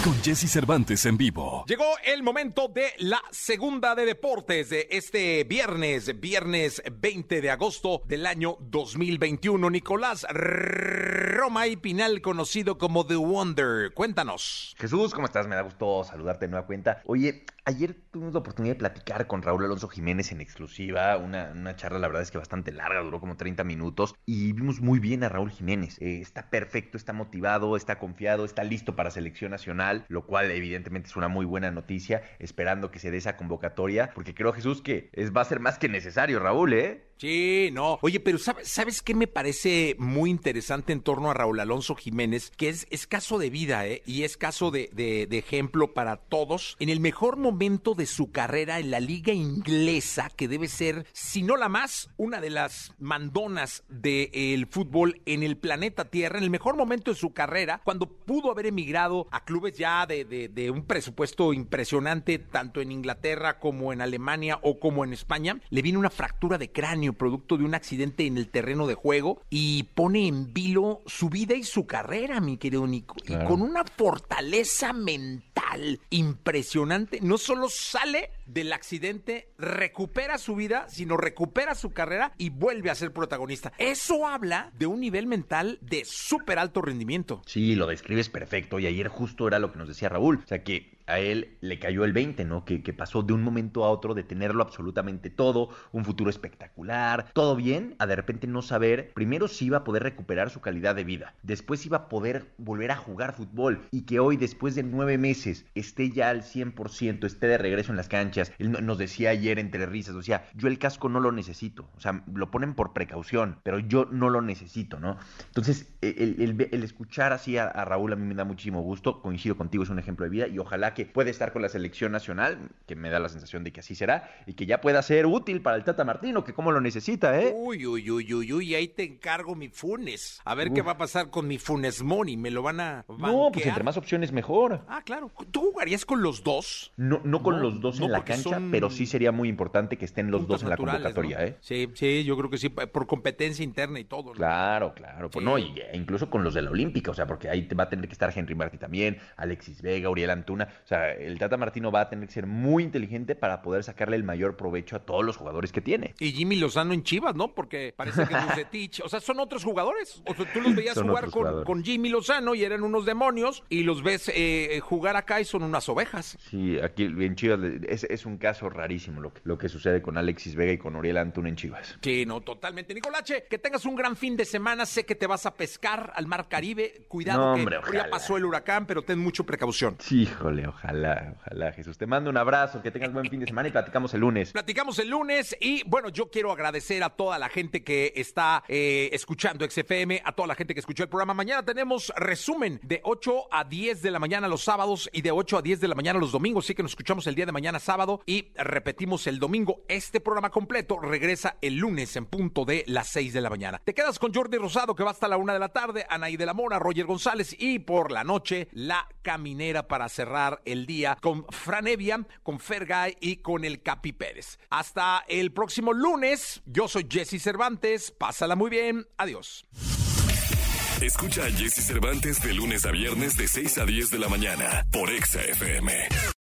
Con Jesse Cervantes en vivo. Llegó el momento de la segunda de deportes de este viernes, viernes 20 de agosto del año 2021. Nicolás Romay Pinal, conocido como The Wonder. Cuéntanos. Jesús, ¿cómo estás? Me da gusto saludarte de nueva cuenta. Oye, ayer tuvimos la oportunidad de platicar con Raúl Alonso Jiménez en exclusiva. Una, una charla, la verdad es que bastante larga, duró como 30 minutos. Y vimos muy bien a Raúl Jiménez. Eh, está perfecto, está motivado, está confiado, está listo para selección nacional, lo cual evidentemente es una muy buena noticia, esperando que se dé esa convocatoria, porque creo, Jesús, que es, va a ser más que necesario, Raúl, ¿eh? Sí, no. Oye, pero ¿sabes, ¿sabes qué me parece muy interesante en torno a Raúl Alonso Jiménez? Que es, caso de vida, ¿eh? Y es caso de, ejemplo para todos. En el mejor momento de su carrera en la liga inglesa, que debe ser, si no la más, una de las mandonas del fútbol en el planeta Tierra, en el mejor momento de su carrera, cuando pudo haber emigrado a clubes ya de, de un presupuesto impresionante, tanto en Inglaterra como en Alemania o como en España, le viene una fractura de cráneo producto de un accidente en el terreno de juego y pone en vilo su vida y su carrera, mi querido Nico. Claro. Y con una fortaleza mental impresionante, no solo sale del accidente, recupera su vida, sino recupera su carrera y vuelve a ser protagonista. Eso habla de un nivel mental de súper alto rendimiento. Sí, lo describes perfecto. Y ayer justo era lo que nos decía Raúl. O sea, que a él le cayó el 20, ¿no? Que, pasó de un momento a otro de tenerlo absolutamente todo, un futuro espectacular, todo bien, a de repente no saber, primero si iba a poder recuperar su calidad de vida, después iba a poder volver a jugar fútbol y que hoy, después de nueve meses, esté ya al 100%, esté de regreso en las canchas. Él nos decía ayer entre risas, o sea, yo el casco no lo necesito, o sea, lo ponen por precaución, pero yo no lo necesito, ¿no? Entonces, el, el, escuchar así a Raúl a mí me da muchísimo gusto, coincido contigo, es un ejemplo de vida y ojalá que puede estar con la selección nacional, que me da la sensación de que así será, y que ya pueda ser útil para el Tata Martino, que como lo necesita, ¿eh? Uy, uy, uy, uy, uy, ahí te encargo mi Funes. A ver Uf. qué va a pasar con mi Funes Money, me lo van a banquear? No, pues entre más opciones mejor. Ah, claro. ¿Tú jugarías con los dos? No, no con no, los dos no, en la cancha, son... pero sí sería muy importante que estén los dos en la convocatoria, ¿eh? Sí, sí, yo creo que sí, por competencia interna y todo. Claro, claro, pues sí. no, y, incluso con los de la Olímpica, o sea, porque ahí va a tener que estar Henry Martí también, Alexis Vega, Uriel Antuna, o sea, el Tata Martino va a tener que ser muy inteligente para poder sacarle el mayor provecho a todos los jugadores que tiene. Y Jimmy Lozano en Chivas, ¿no? Porque parece que Bucetich, o sea, son otros jugadores. O sea, tú los veías jugar con, con, Jimmy Lozano y eran unos demonios y los ves eh, jugar acá y son unas ovejas. Sí, aquí en Chivas es, es un caso rarísimo lo que, lo que sucede con Alexis Vega y con Uriel Antuna en Chivas. Sí, no, totalmente. Nicolache, que tengas un gran fin de semana. Sé que te vas a pescar al mar Caribe. Cuidado no, que ya pasó el huracán, pero ten mucha precaución. Sí, híjole, ojalá, ojalá, Jesús. Te mando un abrazo, que tengas buen fin de semana y platicamos el lunes. Platicamos el lunes y bueno, yo quiero agradecer a toda la gente que está eh, escuchando XFM, a toda la gente que escuchó el programa. Mañana tenemos resumen de 8 a 10 de la mañana los sábados y de 8 a 10 de la mañana los domingos. Así que nos escuchamos el día de mañana sábado y repetimos el domingo. Este programa completo regresa el lunes en punto de las 6 de la mañana. Te quedas con Jordi Rosado que va hasta la 1 de la tarde, Anaí de la Mora, Roger González y por la noche La Caminera para cerrar el día con Fran Evia, con Fergay y con el Capi Pérez. Hasta el próximo lunes, yo soy Jesse Cervantes, pásala muy bien, adiós. Escucha a Jesse Cervantes de lunes a viernes de 6 a 10 de la mañana por Exa FM.